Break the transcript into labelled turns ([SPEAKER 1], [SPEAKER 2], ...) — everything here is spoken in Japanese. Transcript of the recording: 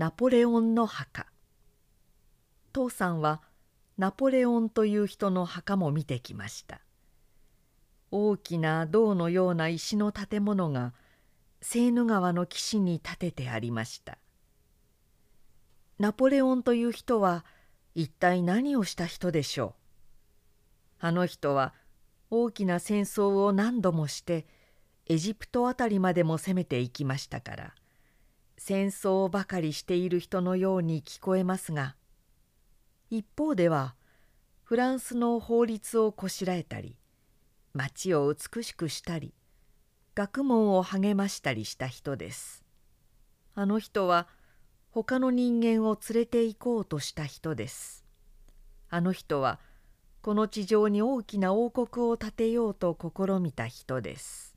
[SPEAKER 1] ナポレオンの墓。父さんはナポレオンという人の墓も見てきました。大きな銅のような石の建物がセーヌ川の岸に建ててありました。ナポレオンという人は一体何をした人でしょう？あの人は大きな戦争を何度もしてエジプト辺りまでも攻めていきましたから戦争ばかりしている人のように聞こえますが一方ではフランスの法律をこしらえたり町を美しくしたり学問を励ましたりした人です。あの人は他の人間を連れて行こうとした人です。あの人はこの地上に大きな王国を建てようと試みた人です。